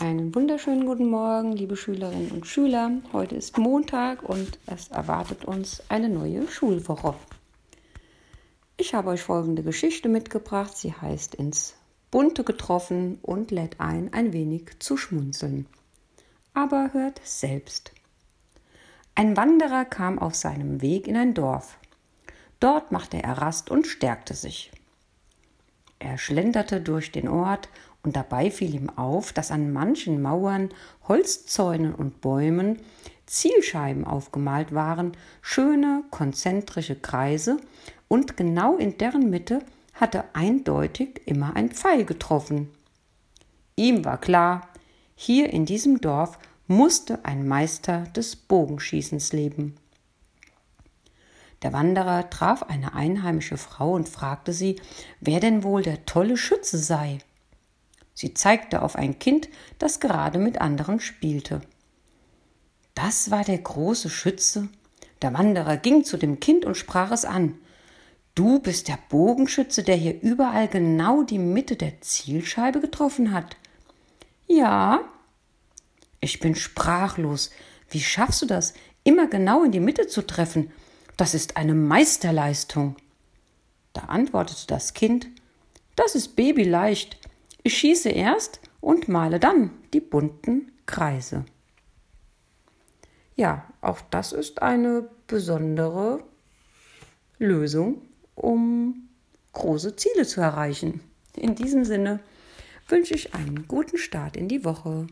Einen wunderschönen guten Morgen, liebe Schülerinnen und Schüler. Heute ist Montag und es erwartet uns eine neue Schulwoche. Ich habe euch folgende Geschichte mitgebracht. Sie heißt ins Bunte getroffen und lädt ein, ein wenig zu schmunzeln. Aber hört selbst. Ein Wanderer kam auf seinem Weg in ein Dorf. Dort machte er Rast und stärkte sich. Er schlenderte durch den Ort und dabei fiel ihm auf, dass an manchen Mauern, Holzzäunen und Bäumen Zielscheiben aufgemalt waren, schöne konzentrische Kreise, und genau in deren Mitte hatte eindeutig immer ein Pfeil getroffen. Ihm war klar, hier in diesem Dorf musste ein Meister des Bogenschießens leben. Der Wanderer traf eine einheimische Frau und fragte sie, wer denn wohl der tolle Schütze sei. Sie zeigte auf ein Kind, das gerade mit anderen spielte. Das war der große Schütze. Der Wanderer ging zu dem Kind und sprach es an. Du bist der Bogenschütze, der hier überall genau die Mitte der Zielscheibe getroffen hat. Ja. Ich bin sprachlos. Wie schaffst du das, immer genau in die Mitte zu treffen? Das ist eine Meisterleistung. Da antwortete das Kind, das ist babyleicht. Ich schieße erst und male dann die bunten Kreise. Ja, auch das ist eine besondere Lösung, um große Ziele zu erreichen. In diesem Sinne wünsche ich einen guten Start in die Woche.